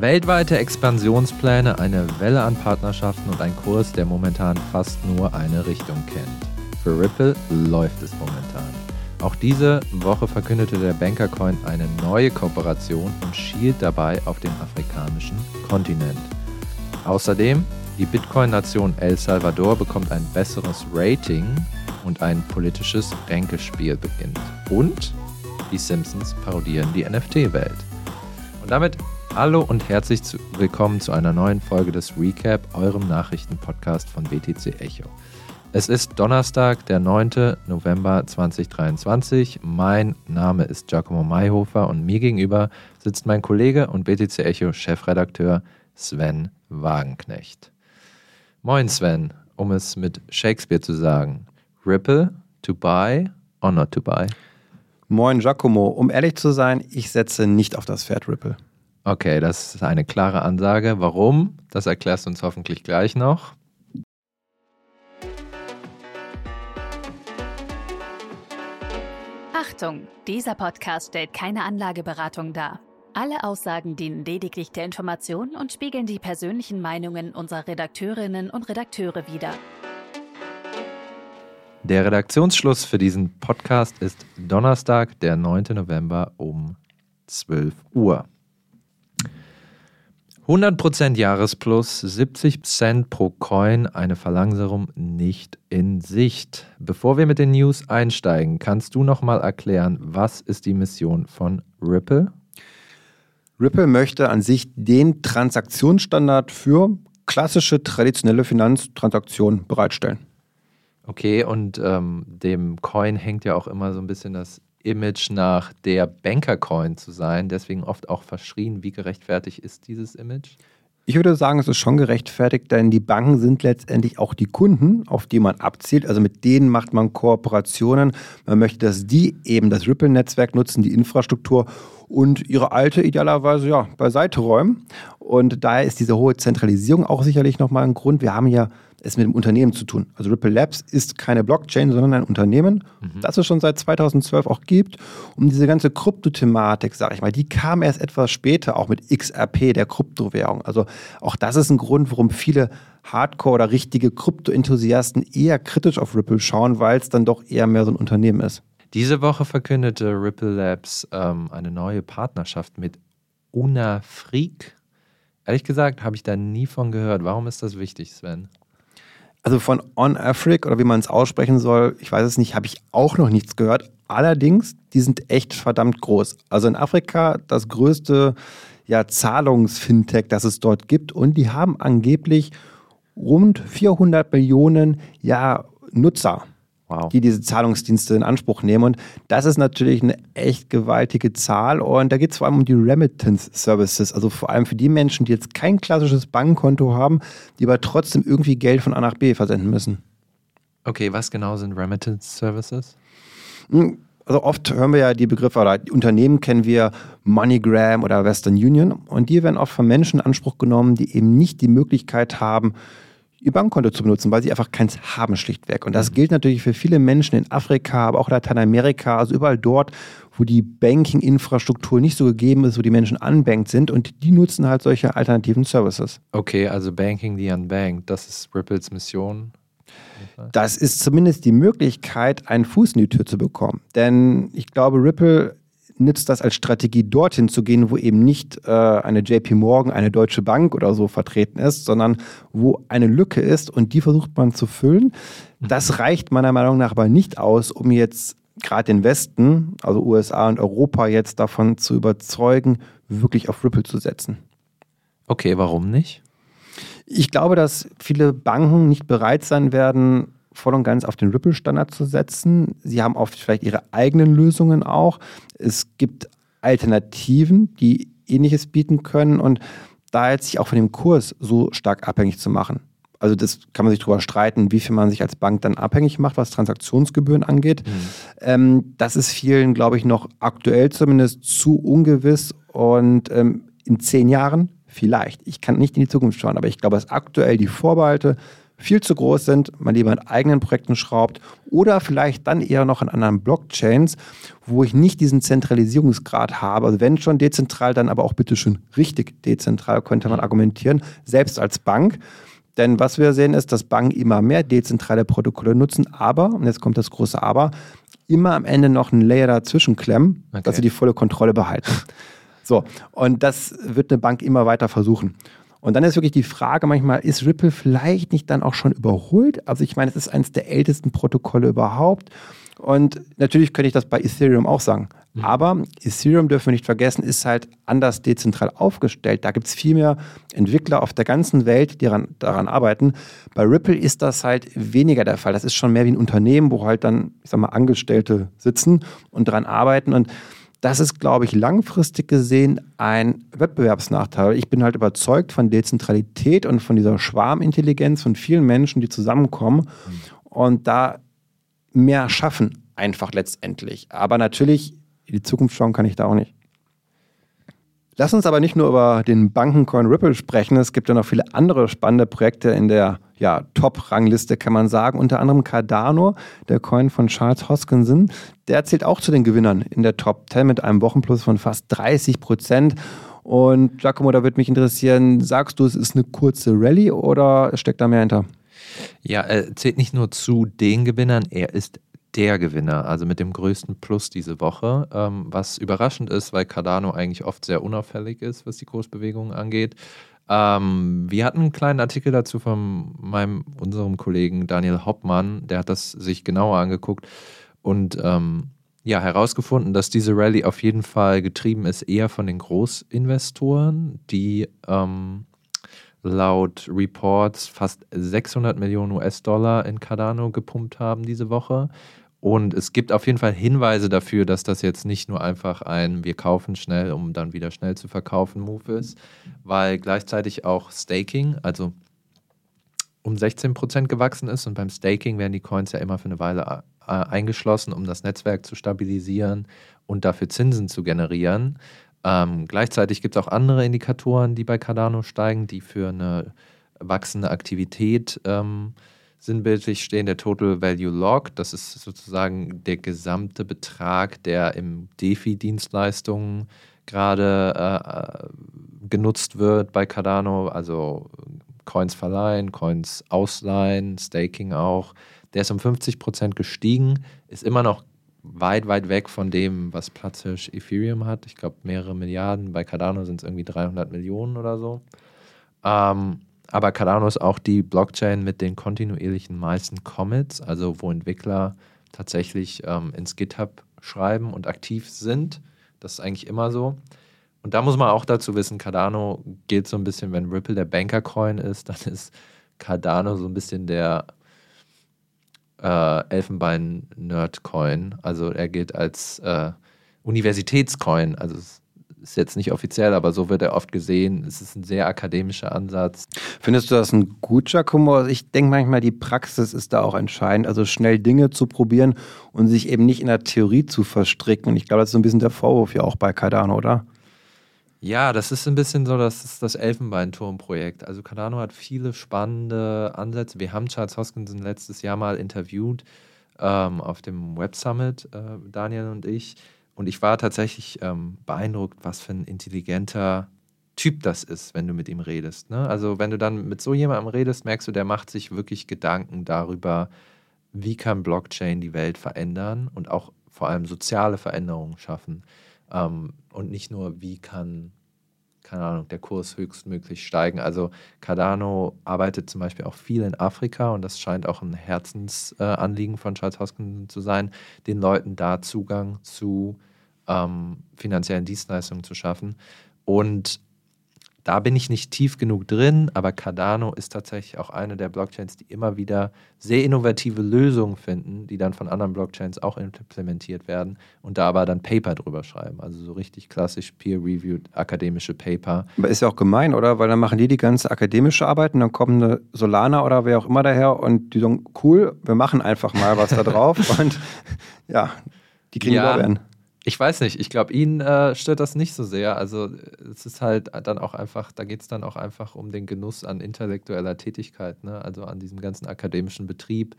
Weltweite Expansionspläne, eine Welle an Partnerschaften und ein Kurs, der momentan fast nur eine Richtung kennt. Für Ripple läuft es momentan. Auch diese Woche verkündete der Bankercoin eine neue Kooperation und schielt dabei auf den afrikanischen Kontinent. Außerdem, die Bitcoin-Nation El Salvador bekommt ein besseres Rating und ein politisches Ränkespiel beginnt. Und die Simpsons parodieren die NFT-Welt. Und damit hallo und herzlich zu, willkommen zu einer neuen Folge des Recap, eurem Nachrichtenpodcast von BTC Echo. Es ist Donnerstag, der 9. November 2023. Mein Name ist Giacomo Mayhofer und mir gegenüber sitzt mein Kollege und BTC Echo Chefredakteur Sven Wagenknecht. Moin Sven, um es mit Shakespeare zu sagen. Ripple, to buy or not to buy? Moin Giacomo, um ehrlich zu sein, ich setze nicht auf das Pferd Ripple. Okay, das ist eine klare Ansage. Warum? Das erklärst du uns hoffentlich gleich noch. Achtung, dieser Podcast stellt keine Anlageberatung dar. Alle Aussagen dienen lediglich der Information und spiegeln die persönlichen Meinungen unserer Redakteurinnen und Redakteure wider. Der Redaktionsschluss für diesen Podcast ist Donnerstag, der 9. November um 12 Uhr. 100% Jahresplus, 70 Cent pro Coin, eine Verlangsamung nicht in Sicht. Bevor wir mit den News einsteigen, kannst du nochmal erklären, was ist die Mission von Ripple? Ripple möchte an sich den Transaktionsstandard für klassische traditionelle Finanztransaktionen bereitstellen. Okay, und ähm, dem Coin hängt ja auch immer so ein bisschen das Image nach der Banker-Coin zu sein, deswegen oft auch verschrien. Wie gerechtfertigt ist dieses Image? Ich würde sagen, es ist schon gerechtfertigt, denn die Banken sind letztendlich auch die Kunden, auf die man abzielt. Also mit denen macht man Kooperationen. Man möchte, dass die eben das Ripple-Netzwerk nutzen, die Infrastruktur und ihre alte idealerweise ja, beiseite räumen. Und daher ist diese hohe Zentralisierung auch sicherlich nochmal ein Grund. Wir haben ja es mit dem Unternehmen zu tun. Also Ripple Labs ist keine Blockchain, sondern ein Unternehmen, mhm. das es schon seit 2012 auch gibt. Und diese ganze Kryptothematik, sage ich mal, die kam erst etwas später, auch mit XRP, der Kryptowährung. Also auch das ist ein Grund, warum viele Hardcore- oder richtige Krypto-Enthusiasten eher kritisch auf Ripple schauen, weil es dann doch eher mehr so ein Unternehmen ist. Diese Woche verkündete Ripple Labs ähm, eine neue Partnerschaft mit Unafreak. Ehrlich gesagt, habe ich da nie von gehört. Warum ist das wichtig, Sven? Also von On Afric oder wie man es aussprechen soll, ich weiß es nicht, habe ich auch noch nichts gehört. Allerdings, die sind echt verdammt groß. Also in Afrika das größte ja, Zahlungsfintech, das es dort gibt. Und die haben angeblich rund 400 Millionen ja, Nutzer wow. die diese Zahlungsdienste in Anspruch nehmen. Und das ist natürlich eine echt gewaltige Zahl. Und da geht es vor allem um die Remittance Services, also vor allem für die Menschen, die jetzt kein klassisches Bankkonto haben, die aber trotzdem irgendwie Geld von A nach B versenden müssen. Okay, was genau sind Remittance Services? Hm, also oft hören wir ja die Begriffe, oder die Unternehmen kennen wir MoneyGram oder Western Union und die werden oft von Menschen in Anspruch genommen, die eben nicht die Möglichkeit haben, ihr Bankkonto zu benutzen, weil sie einfach keins haben, schlichtweg. Und das mhm. gilt natürlich für viele Menschen in Afrika, aber auch Lateinamerika, also überall dort, wo die Banking-Infrastruktur nicht so gegeben ist, wo die Menschen unbanked sind und die nutzen halt solche alternativen Services. Okay, also Banking the Unbanked, das ist Ripples Mission. Das ist zumindest die Möglichkeit, einen Fuß in die Tür zu bekommen. Denn ich glaube, Ripple nützt das als Strategie, dorthin zu gehen, wo eben nicht äh, eine JP Morgan, eine Deutsche Bank oder so vertreten ist, sondern wo eine Lücke ist und die versucht man zu füllen. Das mhm. reicht meiner Meinung nach aber nicht aus, um jetzt gerade den Westen, also USA und Europa, jetzt davon zu überzeugen, wirklich auf Ripple zu setzen. Okay, warum nicht? Ich glaube, dass viele Banken nicht bereit sein werden, voll und ganz auf den Ripple-Standard zu setzen. Sie haben oft vielleicht ihre eigenen Lösungen auch. Es gibt Alternativen, die ähnliches bieten können und da jetzt sich auch von dem Kurs so stark abhängig zu machen. Also das kann man sich darüber streiten, wie viel man sich als Bank dann abhängig macht, was Transaktionsgebühren angeht. Mhm. Ähm, das ist vielen, glaube ich, noch aktuell zumindest zu ungewiss und ähm, in zehn Jahren vielleicht. Ich kann nicht in die Zukunft schauen, aber ich glaube, dass aktuell die Vorbehalte viel zu groß sind, man lieber an eigenen Projekten schraubt oder vielleicht dann eher noch an anderen Blockchains, wo ich nicht diesen Zentralisierungsgrad habe. Also wenn schon dezentral, dann aber auch bitte schön richtig dezentral, könnte man argumentieren, selbst als Bank. Denn was wir sehen ist, dass Banken immer mehr dezentrale Protokolle nutzen, aber, und jetzt kommt das große Aber, immer am Ende noch einen Layer dazwischen klemmen, okay. dass sie die volle Kontrolle behalten. So, und das wird eine Bank immer weiter versuchen. Und dann ist wirklich die Frage manchmal, ist Ripple vielleicht nicht dann auch schon überholt? Also ich meine, es ist eines der ältesten Protokolle überhaupt. Und natürlich könnte ich das bei Ethereum auch sagen. Mhm. Aber Ethereum dürfen wir nicht vergessen, ist halt anders dezentral aufgestellt. Da gibt es viel mehr Entwickler auf der ganzen Welt, die daran, daran arbeiten. Bei Ripple ist das halt weniger der Fall. Das ist schon mehr wie ein Unternehmen, wo halt dann, ich sag mal, Angestellte sitzen und daran arbeiten. Und das ist, glaube ich, langfristig gesehen ein Wettbewerbsnachteil. Ich bin halt überzeugt von Dezentralität und von dieser Schwarmintelligenz von vielen Menschen, die zusammenkommen und da mehr schaffen, einfach letztendlich. Aber natürlich, in die Zukunft schauen kann ich da auch nicht. Lass uns aber nicht nur über den Bankencoin Ripple sprechen. Es gibt ja noch viele andere spannende Projekte in der ja, Top-Rangliste, kann man sagen. Unter anderem Cardano, der Coin von Charles Hoskinson. Der zählt auch zu den Gewinnern in der Top 10 mit einem Wochenplus von fast 30 Prozent. Und Giacomo, da würde mich interessieren, sagst du, es ist eine kurze Rallye oder steckt da mehr hinter? Ja, er zählt nicht nur zu den Gewinnern, er ist der Gewinner, also mit dem größten Plus diese Woche, ähm, was überraschend ist, weil Cardano eigentlich oft sehr unauffällig ist, was die Kursbewegungen angeht. Ähm, wir hatten einen kleinen Artikel dazu von meinem, unserem Kollegen Daniel Hoppmann, der hat das sich genauer angeguckt und ähm, ja, herausgefunden, dass diese Rallye auf jeden Fall getrieben ist eher von den Großinvestoren, die ähm, laut Reports fast 600 Millionen US-Dollar in Cardano gepumpt haben diese Woche. Und es gibt auf jeden Fall Hinweise dafür, dass das jetzt nicht nur einfach ein Wir kaufen schnell, um dann wieder schnell zu verkaufen Move ist, weil gleichzeitig auch Staking, also um 16 Prozent gewachsen ist. Und beim Staking werden die Coins ja immer für eine Weile äh, eingeschlossen, um das Netzwerk zu stabilisieren und dafür Zinsen zu generieren. Ähm, gleichzeitig gibt es auch andere Indikatoren, die bei Cardano steigen, die für eine wachsende Aktivität ähm, sinnbildlich stehen der Total Value Log. Das ist sozusagen der gesamte Betrag, der im DeFi-Dienstleistungen gerade äh, genutzt wird bei Cardano. Also Coins verleihen, Coins ausleihen, Staking auch. Der ist um 50 Prozent gestiegen, ist immer noch weit, weit weg von dem, was platzisch Ethereum hat. Ich glaube, mehrere Milliarden. Bei Cardano sind es irgendwie 300 Millionen oder so. Ähm, aber Cardano ist auch die Blockchain mit den kontinuierlichen meisten Commits, also wo Entwickler tatsächlich ähm, ins GitHub schreiben und aktiv sind. Das ist eigentlich immer so. Und da muss man auch dazu wissen, Cardano gilt so ein bisschen, wenn Ripple der Banker-Coin ist, dann ist Cardano so ein bisschen der äh, Elfenbein-Nerd-Coin. Also er gilt als äh, Universitätscoin. Also es ist jetzt nicht offiziell, aber so wird er oft gesehen. Es ist ein sehr akademischer Ansatz. Findest du das ein guter Humor? Ich denke manchmal, die Praxis ist da auch entscheidend. Also schnell Dinge zu probieren und sich eben nicht in der Theorie zu verstricken. Und ich glaube, das ist so ein bisschen der Vorwurf ja auch bei Cardano, oder? Ja, das ist ein bisschen so, das ist das Elfenbeinturm-Projekt. Also Cardano hat viele spannende Ansätze. Wir haben Charles Hoskinson letztes Jahr mal interviewt ähm, auf dem Web Summit, äh, Daniel und ich. Und ich war tatsächlich ähm, beeindruckt, was für ein intelligenter Typ das ist, wenn du mit ihm redest. Ne? Also wenn du dann mit so jemandem redest, merkst du, der macht sich wirklich Gedanken darüber, wie kann Blockchain die Welt verändern und auch vor allem soziale Veränderungen schaffen. Ähm, und nicht nur, wie kann keine Ahnung, der Kurs höchstmöglich steigen. Also Cardano arbeitet zum Beispiel auch viel in Afrika und das scheint auch ein Herzensanliegen äh, von Charles Hoskinson zu sein, den Leuten da Zugang zu ähm, finanziellen Dienstleistungen zu schaffen. Und da bin ich nicht tief genug drin, aber Cardano ist tatsächlich auch eine der Blockchains, die immer wieder sehr innovative Lösungen finden, die dann von anderen Blockchains auch implementiert werden und da aber dann Paper drüber schreiben. Also so richtig klassisch peer-reviewed akademische Paper. Aber ist ja auch gemein, oder? Weil dann machen die die ganze akademische Arbeit und dann kommen eine Solana oder wer auch immer daher und die sagen, cool, wir machen einfach mal was da drauf und ja, die kriegen ja, Lorbeeren. Ich weiß nicht, ich glaube, ihn äh, stört das nicht so sehr. Also es ist halt dann auch einfach, da geht es dann auch einfach um den Genuss an intellektueller Tätigkeit, ne? also an diesem ganzen akademischen Betrieb.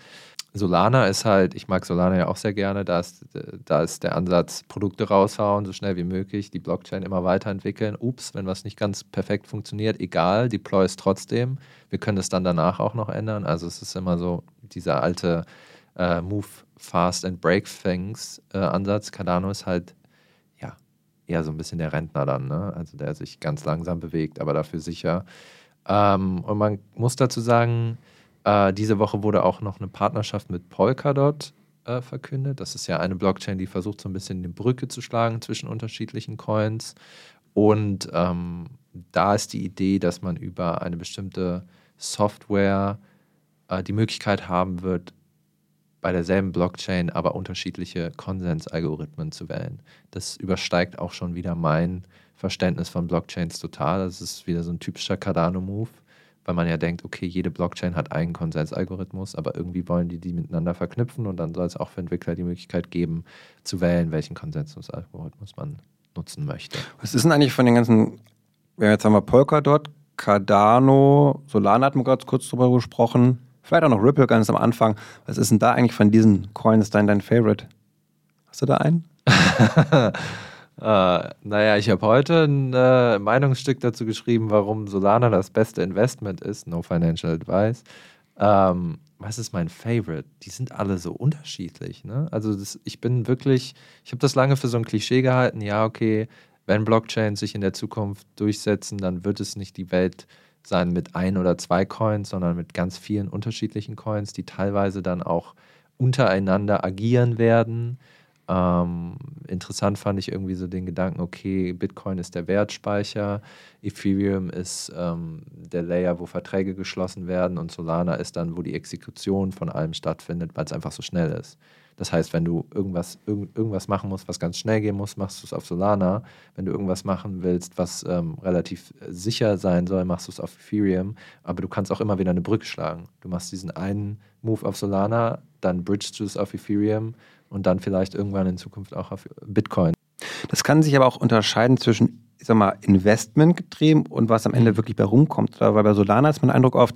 Solana ist halt, ich mag Solana ja auch sehr gerne, da ist, da ist der Ansatz, Produkte raushauen, so schnell wie möglich, die Blockchain immer weiterentwickeln. Ups, wenn was nicht ganz perfekt funktioniert, egal, deploy es trotzdem. Wir können es dann danach auch noch ändern. Also es ist immer so dieser alte äh, Move Fast and Break Things äh, Ansatz. Cardano ist halt ja eher so ein bisschen der Rentner dann, ne? also der sich ganz langsam bewegt, aber dafür sicher. Ähm, und man muss dazu sagen, äh, diese Woche wurde auch noch eine Partnerschaft mit Polkadot äh, verkündet. Das ist ja eine Blockchain, die versucht so ein bisschen eine Brücke zu schlagen zwischen unterschiedlichen Coins. Und ähm, da ist die Idee, dass man über eine bestimmte Software äh, die Möglichkeit haben wird, bei derselben Blockchain aber unterschiedliche Konsensalgorithmen zu wählen. Das übersteigt auch schon wieder mein Verständnis von Blockchains total. Das ist wieder so ein typischer Cardano-Move, weil man ja denkt, okay, jede Blockchain hat einen Konsensalgorithmus, aber irgendwie wollen die die miteinander verknüpfen und dann soll es auch für Entwickler die Möglichkeit geben, zu wählen, welchen Konsensusalgorithmus man nutzen möchte. Was ist denn eigentlich von den ganzen, jetzt haben wir Polkadot, Cardano, Solana hatten wir gerade kurz drüber gesprochen, Vielleicht auch noch Ripple ganz am Anfang. Was ist denn da eigentlich von diesen Coins dein, dein Favorite? Hast du da einen? äh, naja, ich habe heute ein äh, Meinungsstück dazu geschrieben, warum Solana das beste Investment ist. No Financial Advice. Ähm, was ist mein Favorite? Die sind alle so unterschiedlich. Ne? Also das, ich bin wirklich, ich habe das lange für so ein Klischee gehalten. Ja, okay, wenn Blockchains sich in der Zukunft durchsetzen, dann wird es nicht die Welt sein mit ein oder zwei Coins, sondern mit ganz vielen unterschiedlichen Coins, die teilweise dann auch untereinander agieren werden. Ähm, interessant fand ich irgendwie so den Gedanken, okay, Bitcoin ist der Wertspeicher, Ethereum ist ähm, der Layer, wo Verträge geschlossen werden und Solana ist dann, wo die Exekution von allem stattfindet, weil es einfach so schnell ist. Das heißt, wenn du irgendwas, irg irgendwas machen musst, was ganz schnell gehen muss, machst du es auf Solana. Wenn du irgendwas machen willst, was ähm, relativ sicher sein soll, machst du es auf Ethereum. Aber du kannst auch immer wieder eine Brücke schlagen. Du machst diesen einen Move auf Solana, dann bridgest du es auf Ethereum und dann vielleicht irgendwann in Zukunft auch auf Bitcoin. Das kann sich aber auch unterscheiden zwischen ich sag mal, Investment getrieben und was am Ende mhm. wirklich bei rumkommt. Weil bei Solana ist mein Eindruck oft,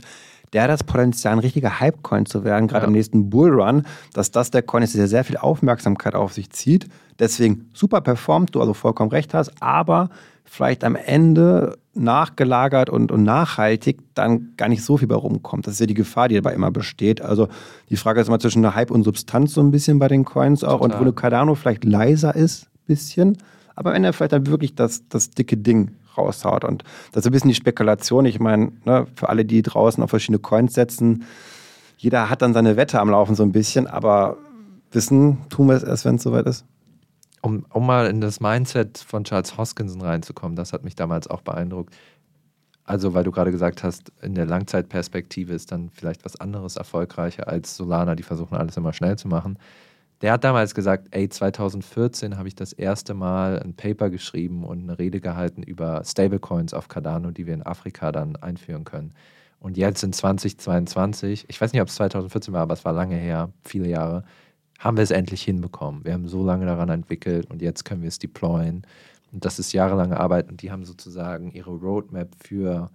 der hat das Potenzial, ein richtiger Hype-Coin zu werden, gerade ja. im nächsten Bullrun, dass das der Coin ist, der sehr viel Aufmerksamkeit auf sich zieht. Deswegen super performt, du also vollkommen recht hast, aber vielleicht am Ende nachgelagert und, und nachhaltig dann gar nicht so viel bei rumkommt. Das ist ja die Gefahr, die dabei immer besteht. Also die Frage ist immer zwischen der Hype und Substanz so ein bisschen bei den Coins auch. Total. Und wo Cardano vielleicht leiser ist, bisschen, aber wenn er vielleicht dann wirklich das, das dicke Ding raushaut. Und das ist ein bisschen die Spekulation. Ich meine, ne, für alle, die draußen auf verschiedene Coins setzen, jeder hat dann seine Wette am Laufen so ein bisschen, aber wissen tun wir es erst, wenn es soweit ist. Um, um mal in das Mindset von Charles Hoskinson reinzukommen, das hat mich damals auch beeindruckt. Also, weil du gerade gesagt hast, in der Langzeitperspektive ist dann vielleicht was anderes erfolgreicher als Solana, die versuchen alles immer schnell zu machen. Der hat damals gesagt, ey, 2014 habe ich das erste Mal ein Paper geschrieben und eine Rede gehalten über Stablecoins auf Cardano, die wir in Afrika dann einführen können. Und jetzt in 2022, ich weiß nicht, ob es 2014 war, aber es war lange her, viele Jahre, haben wir es endlich hinbekommen. Wir haben so lange daran entwickelt und jetzt können wir es deployen. Und das ist jahrelange Arbeit und die haben sozusagen ihre Roadmap für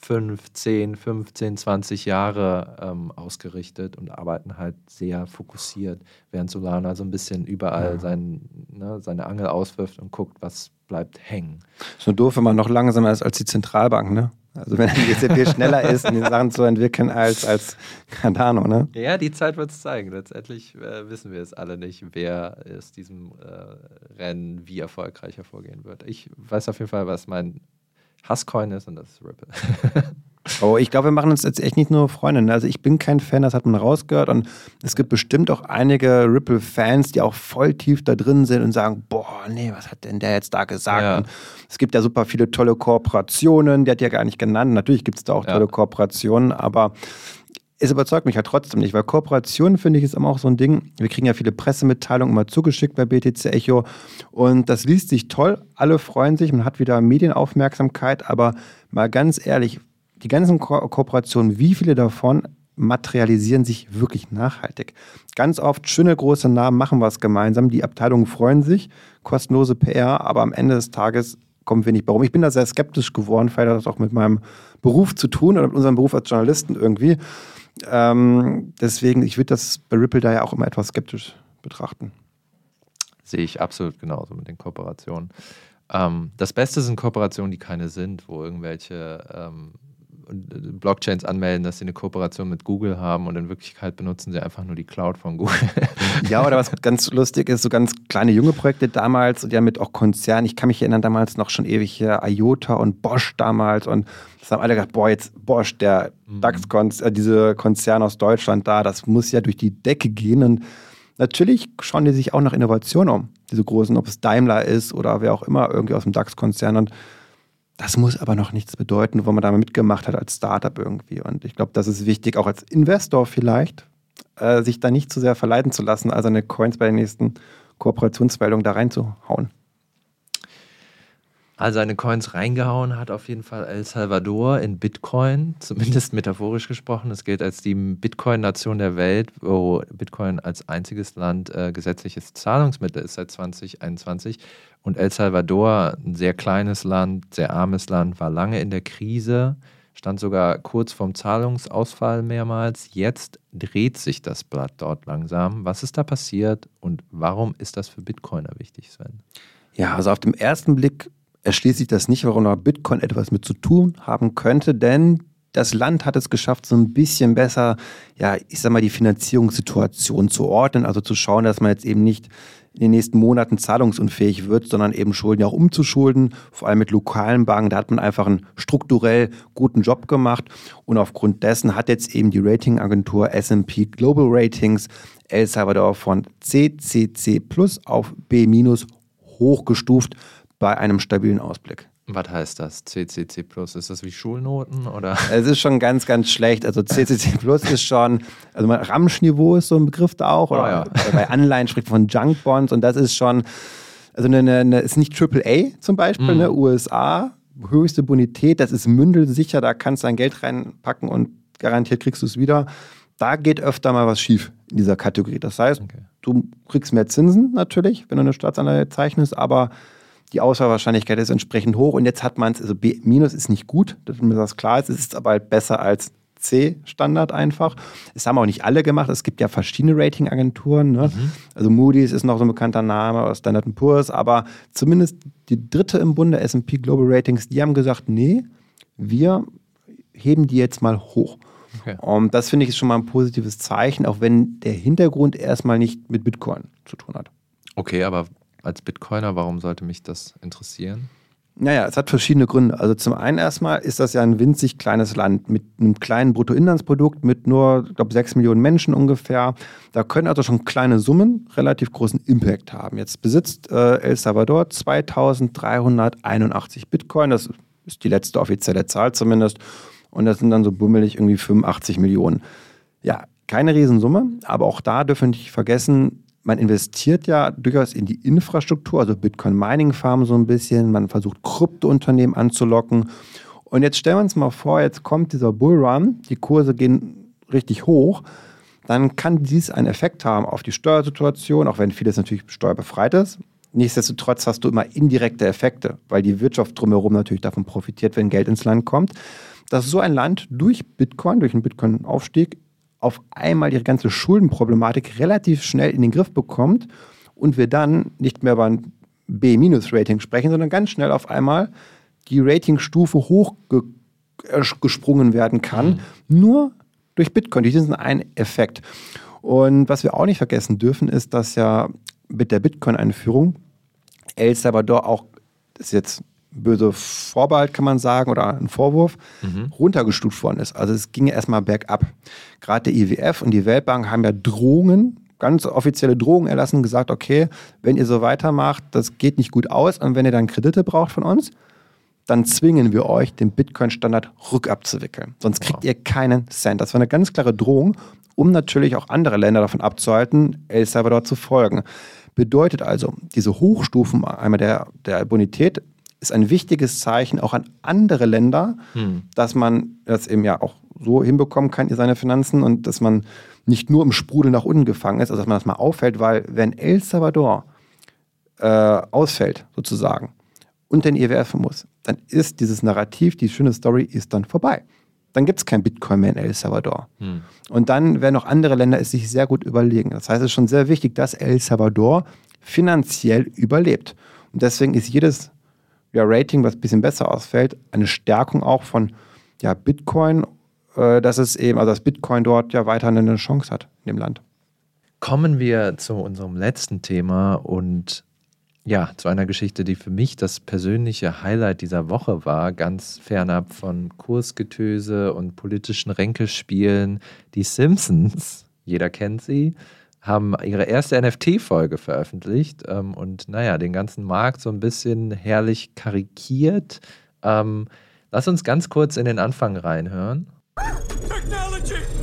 5, 10, 15, 20 Jahre ähm, ausgerichtet und arbeiten halt sehr fokussiert, während Solana so ein bisschen überall ja. sein, ne, seine Angel auswirft und guckt, was bleibt hängen. Ist nur doof, wenn man noch langsamer ist als die Zentralbank, ne? Also wenn die EZB schneller ist, die Sachen zu entwickeln als, als Cardano, ne? Ja, die Zeit wird es zeigen. Letztendlich äh, wissen wir es alle nicht, wer aus diesem äh, Rennen wie erfolgreich hervorgehen wird. Ich weiß auf jeden Fall, was mein Hasscoin ist und das ist Ripple. oh, ich glaube, wir machen uns jetzt echt nicht nur Freunde. Ne? Also ich bin kein Fan, das hat man rausgehört. Und es gibt bestimmt auch einige Ripple-Fans, die auch voll tief da drin sind und sagen, boah, nee, was hat denn der jetzt da gesagt? Ja. es gibt ja super viele tolle Kooperationen, die hat ja gar nicht genannt. Natürlich gibt es da auch tolle ja. Kooperationen, aber es überzeugt mich ja trotzdem nicht, weil Kooperation, finde ich, ist immer auch so ein Ding. Wir kriegen ja viele Pressemitteilungen immer zugeschickt bei BTC Echo und das liest sich toll. Alle freuen sich, man hat wieder Medienaufmerksamkeit, aber mal ganz ehrlich, die ganzen Ko Kooperationen, wie viele davon materialisieren sich wirklich nachhaltig. Ganz oft schöne große Namen machen was gemeinsam, die Abteilungen freuen sich, kostenlose PR, aber am Ende des Tages kommen wir nicht bei rum. Ich bin da sehr skeptisch geworden, vielleicht hat das auch mit meinem Beruf zu tun oder mit unserem Beruf als Journalisten irgendwie. Ähm, deswegen, ich würde das bei Ripple da ja auch immer etwas skeptisch betrachten. Sehe ich absolut genauso mit den Kooperationen. Ähm, das Beste sind Kooperationen, die keine sind, wo irgendwelche ähm, Blockchains anmelden, dass sie eine Kooperation mit Google haben und in Wirklichkeit benutzen sie einfach nur die Cloud von Google. Ja, oder was ganz lustig ist, so ganz kleine junge Projekte damals und ja mit auch Konzernen. Ich kann mich erinnern, damals noch schon ewig hier IOTA und Bosch damals und das haben alle gedacht, boah, jetzt Bosch, der mhm. DAX-Konzern, äh, diese Konzern aus Deutschland da, das muss ja durch die Decke gehen und natürlich schauen die sich auch nach Innovation um, diese großen, ob es Daimler ist oder wer auch immer irgendwie aus dem DAX-Konzern und das muss aber noch nichts bedeuten, wo man da mal mitgemacht hat als Startup irgendwie. Und ich glaube, das ist wichtig, auch als Investor vielleicht, äh, sich da nicht zu sehr verleiten zu lassen, also eine Coins bei der nächsten Kooperationsmeldung da reinzuhauen all seine Coins reingehauen hat, auf jeden Fall El Salvador in Bitcoin, zumindest metaphorisch gesprochen. Es gilt als die Bitcoin-Nation der Welt, wo Bitcoin als einziges Land äh, gesetzliches Zahlungsmittel ist seit 2021. Und El Salvador, ein sehr kleines Land, sehr armes Land, war lange in der Krise, stand sogar kurz vorm Zahlungsausfall mehrmals. Jetzt dreht sich das Blatt dort langsam. Was ist da passiert und warum ist das für Bitcoiner wichtig, Sven? Ja, also auf den ersten Blick erschließt sich das nicht, warum da Bitcoin etwas mit zu tun haben könnte, denn das Land hat es geschafft, so ein bisschen besser, ja, ich sag mal, die Finanzierungssituation zu ordnen, also zu schauen, dass man jetzt eben nicht in den nächsten Monaten zahlungsunfähig wird, sondern eben Schulden auch umzuschulden, vor allem mit lokalen Banken. Da hat man einfach einen strukturell guten Job gemacht und aufgrund dessen hat jetzt eben die Ratingagentur S&P Global Ratings El Salvador von CCC Plus auf B- hochgestuft bei einem stabilen Ausblick. Was heißt das? CCC Plus? Ist das wie Schulnoten oder? Es ist schon ganz, ganz schlecht. Also CCC Plus ist schon, also Ramschniveau ist so ein Begriff da auch. Oder oh ja. bei Anleihen spricht von Junk Bonds und das ist schon, also eine, eine ist nicht AAA zum Beispiel, mhm. ne? USA, höchste Bonität, das ist mündelsicher, da kannst du dein Geld reinpacken und garantiert kriegst du es wieder. Da geht öfter mal was schief in dieser Kategorie. Das heißt, okay. du kriegst mehr Zinsen natürlich, wenn du eine Staatsanleihe zeichnest, aber die Auswahlwahrscheinlichkeit ist entsprechend hoch und jetzt hat man es, also B- minus ist nicht gut, dass mir das klar ist, es ist aber halt besser als C-Standard einfach. Es haben auch nicht alle gemacht, es gibt ja verschiedene Ratingagenturen, ne? mhm. also Moody's ist noch so ein bekannter Name, Standard Poor's, aber zumindest die dritte im Bunde, S&P Global Ratings, die haben gesagt, nee, wir heben die jetzt mal hoch. Okay. Und das finde ich ist schon mal ein positives Zeichen, auch wenn der Hintergrund erstmal nicht mit Bitcoin zu tun hat. Okay, aber als Bitcoiner, warum sollte mich das interessieren? Naja, es hat verschiedene Gründe. Also zum einen erstmal ist das ja ein winzig kleines Land mit einem kleinen Bruttoinlandsprodukt mit nur, ich glaube, sechs Millionen Menschen ungefähr. Da können also schon kleine Summen relativ großen Impact haben. Jetzt besitzt äh, El Salvador 2381 Bitcoin. Das ist die letzte offizielle Zahl zumindest. Und das sind dann so bummelig irgendwie 85 Millionen. Ja, keine Riesensumme, aber auch da dürfen wir nicht vergessen, man investiert ja durchaus in die Infrastruktur, also Bitcoin-Mining-Farmen so ein bisschen. Man versucht, Kryptounternehmen anzulocken. Und jetzt stellen wir uns mal vor, jetzt kommt dieser Bullrun, die Kurse gehen richtig hoch. Dann kann dies einen Effekt haben auf die Steuersituation, auch wenn vieles natürlich steuerbefreit ist. Nichtsdestotrotz hast du immer indirekte Effekte, weil die Wirtschaft drumherum natürlich davon profitiert, wenn Geld ins Land kommt. Dass so ein Land durch Bitcoin, durch einen Bitcoin-Aufstieg auf einmal ihre ganze Schuldenproblematik relativ schnell in den Griff bekommt und wir dann nicht mehr über ein B-Rating sprechen, sondern ganz schnell auf einmal die Ratingstufe hochgesprungen werden kann, mhm. nur durch Bitcoin, durch diesen einen Effekt. Und was wir auch nicht vergessen dürfen, ist, dass ja mit der Bitcoin-Einführung El Salvador auch, das ist jetzt böse Vorbehalt, kann man sagen, oder ein Vorwurf, mhm. runtergestuft worden ist. Also es ging ja erstmal bergab. Gerade der IWF und die Weltbank haben ja Drohungen, ganz offizielle Drohungen erlassen gesagt, okay, wenn ihr so weitermacht, das geht nicht gut aus und wenn ihr dann Kredite braucht von uns, dann zwingen wir euch, den Bitcoin-Standard rückabzuwickeln. Sonst kriegt wow. ihr keinen Cent. Das war eine ganz klare Drohung, um natürlich auch andere Länder davon abzuhalten, El Salvador zu folgen. Bedeutet also, diese Hochstufen einmal der, der Bonität ist ein wichtiges Zeichen auch an andere Länder, hm. dass man das eben ja auch so hinbekommen kann, seine Finanzen und dass man nicht nur im Sprudel nach unten gefangen ist, also dass man das mal auffällt, weil wenn El Salvador äh, ausfällt, sozusagen, und den IWF muss, dann ist dieses Narrativ, die schöne Story ist dann vorbei. Dann gibt es kein Bitcoin mehr in El Salvador. Hm. Und dann werden auch andere Länder es sich sehr gut überlegen. Das heißt, es ist schon sehr wichtig, dass El Salvador finanziell überlebt. Und deswegen ist jedes ja, Rating, was ein bisschen besser ausfällt, eine Stärkung auch von ja, Bitcoin, äh, dass es eben, also dass Bitcoin dort ja weiterhin eine Chance hat in dem Land. Kommen wir zu unserem letzten Thema und ja, zu einer Geschichte, die für mich das persönliche Highlight dieser Woche war, ganz fernab von Kursgetöse und politischen Ränkespielen. Die Simpsons, jeder kennt sie, haben ihre erste NFT-Folge veröffentlicht ähm, und naja, den ganzen Markt so ein bisschen herrlich karikiert. Ähm, lass uns ganz kurz in den Anfang reinhören. Technology!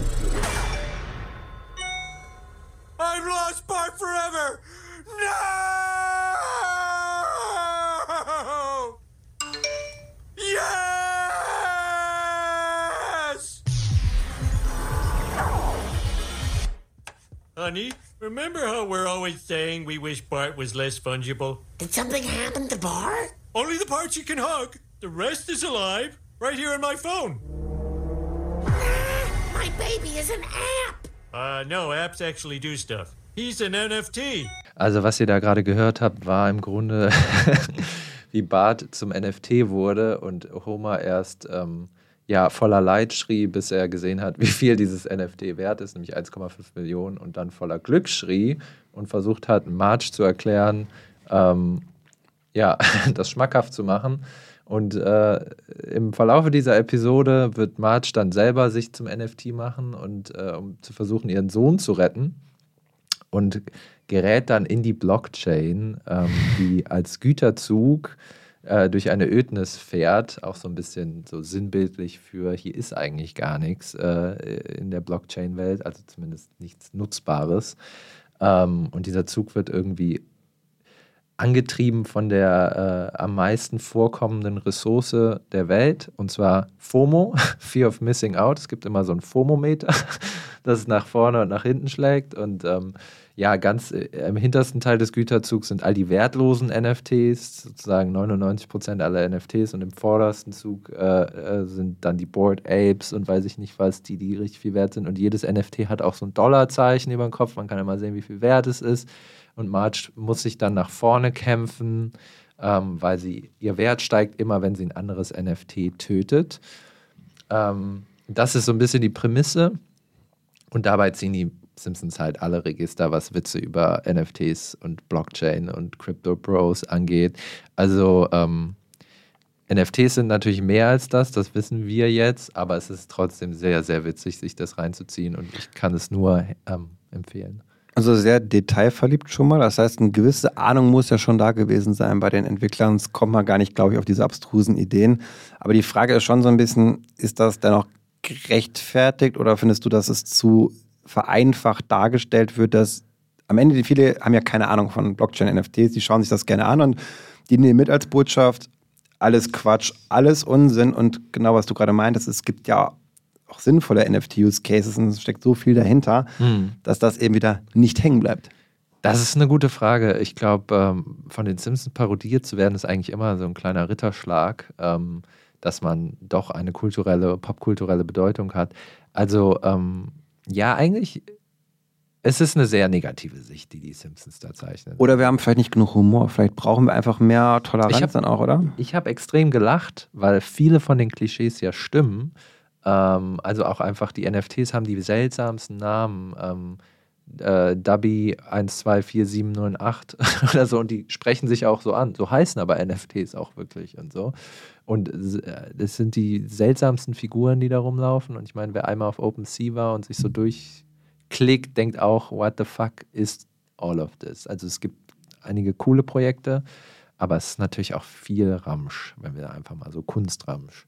Honey, remember how we're always saying we wish Bart was less fungible? Did something happen to Bart? Only the parts you can hug. The rest is alive, right here on my phone. My baby is an app. Uh, no, apps actually do stuff. He's an NFT. Also, was ihr da gerade gehört habt, war im Grunde, wie Bart zum NFT wurde und Homer erst ähm, ja, voller Leid schrie, bis er gesehen hat, wie viel dieses NFT wert ist, nämlich 1,5 Millionen, und dann voller Glück schrie und versucht hat, Marge zu erklären, ähm, ja, das schmackhaft zu machen. Und äh, im Verlauf dieser Episode wird Marge dann selber sich zum NFT machen und äh, um zu versuchen, ihren Sohn zu retten. Und gerät dann in die Blockchain, ähm, die als Güterzug äh, durch eine Ödnis fährt, auch so ein bisschen so sinnbildlich für hier ist eigentlich gar nichts äh, in der Blockchain-Welt, also zumindest nichts Nutzbares. Ähm, und dieser Zug wird irgendwie angetrieben von der äh, am meisten vorkommenden Ressource der Welt, und zwar FOMO, Fear of Missing Out. Es gibt immer so ein FOMO-Meter, das nach vorne und nach hinten schlägt. Und ähm, ja, ganz äh, im hintersten Teil des Güterzugs sind all die wertlosen NFTs, sozusagen 99 Prozent aller NFTs. Und im vordersten Zug äh, äh, sind dann die Board Apes und weiß ich nicht was, die, die richtig viel wert sind. Und jedes NFT hat auch so ein Dollarzeichen über dem Kopf. Man kann immer sehen, wie viel wert es ist und Marge muss sich dann nach vorne kämpfen, ähm, weil sie ihr Wert steigt immer, wenn sie ein anderes NFT tötet. Ähm, das ist so ein bisschen die Prämisse und dabei ziehen die Simpsons halt alle Register, was Witze über NFTs und Blockchain und Crypto Bros angeht. Also ähm, NFTs sind natürlich mehr als das, das wissen wir jetzt, aber es ist trotzdem sehr, sehr witzig, sich das reinzuziehen und ich kann es nur ähm, empfehlen. Also sehr detailverliebt schon mal. Das heißt, eine gewisse Ahnung muss ja schon da gewesen sein bei den Entwicklern. Es kommt man gar nicht, glaube ich, auf diese abstrusen Ideen. Aber die Frage ist schon so ein bisschen, ist das dennoch gerechtfertigt oder findest du, dass es zu vereinfacht dargestellt wird, dass am Ende, die viele haben ja keine Ahnung von Blockchain-NFTs, die schauen sich das gerne an und die nehmen mit als Botschaft, alles Quatsch, alles Unsinn und genau was du gerade meintest, es gibt ja auch sinnvolle NFT-Use-Cases und es steckt so viel dahinter, mhm. dass das eben wieder nicht hängen bleibt. Das ist eine gute Frage. Ich glaube, ähm, von den Simpsons parodiert zu werden, ist eigentlich immer so ein kleiner Ritterschlag, ähm, dass man doch eine kulturelle, popkulturelle Bedeutung hat. Also, ähm, ja, eigentlich es ist eine sehr negative Sicht, die die Simpsons da zeichnen. Oder wir haben vielleicht nicht genug Humor. Vielleicht brauchen wir einfach mehr Toleranz hab, dann auch, oder? Ich habe extrem gelacht, weil viele von den Klischees ja stimmen. Ähm, also auch einfach die NFTs haben die seltsamsten Namen. Ähm, äh, Dubby 124798 oder so und die sprechen sich auch so an. So heißen aber NFTs auch wirklich und so. Und äh, das sind die seltsamsten Figuren, die da rumlaufen. Und ich meine, wer einmal auf OpenSea war und sich so durchklickt, denkt auch, what the fuck is all of this? Also es gibt einige coole Projekte, aber es ist natürlich auch viel Ramsch, wenn wir einfach mal so Kunstramsch.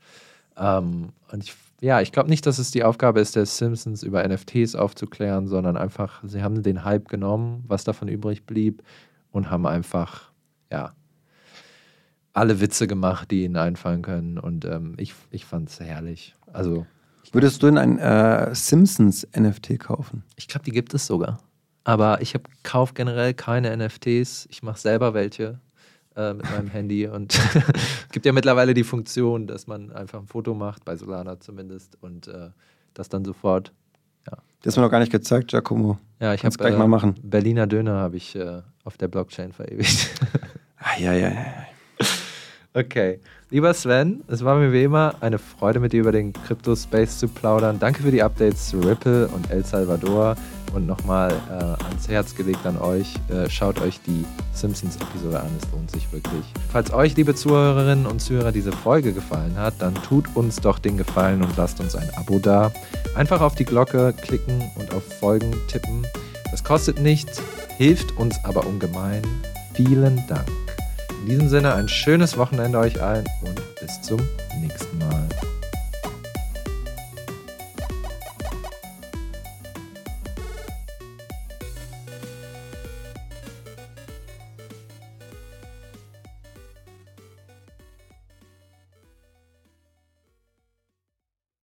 Ähm, und ich ja, ich glaube nicht, dass es die Aufgabe ist, der Simpsons über NFTs aufzuklären, sondern einfach, sie haben den Hype genommen, was davon übrig blieb, und haben einfach, ja, alle Witze gemacht, die ihnen einfallen können. Und ähm, ich, ich fand es herrlich. Also, Würdest du denn ein äh, Simpsons NFT kaufen? Ich glaube, die gibt es sogar. Aber ich kaufe generell keine NFTs. Ich mache selber welche äh, mit meinem Handy und gibt ja mittlerweile die Funktion, dass man einfach ein Foto macht, bei Solana zumindest, und äh, das dann sofort. Ja. Das ist mir noch gar nicht gezeigt, Giacomo. Ja, ich habe gleich mal machen. Berliner Döner habe ich äh, auf der Blockchain verewigt. Ah, ja, ja, ja. Okay. Lieber Sven, es war mir wie immer eine Freude, mit dir über den Crypto-Space zu plaudern. Danke für die Updates zu Ripple und El Salvador. Und nochmal äh, ans Herz gelegt an euch, äh, schaut euch die Simpsons-Episode an, es lohnt sich wirklich. Falls euch, liebe Zuhörerinnen und Zuhörer, diese Folge gefallen hat, dann tut uns doch den Gefallen und lasst uns ein Abo da. Einfach auf die Glocke klicken und auf Folgen tippen. Das kostet nichts, hilft uns aber ungemein. Vielen Dank. In diesem Sinne ein schönes Wochenende euch allen und bis zum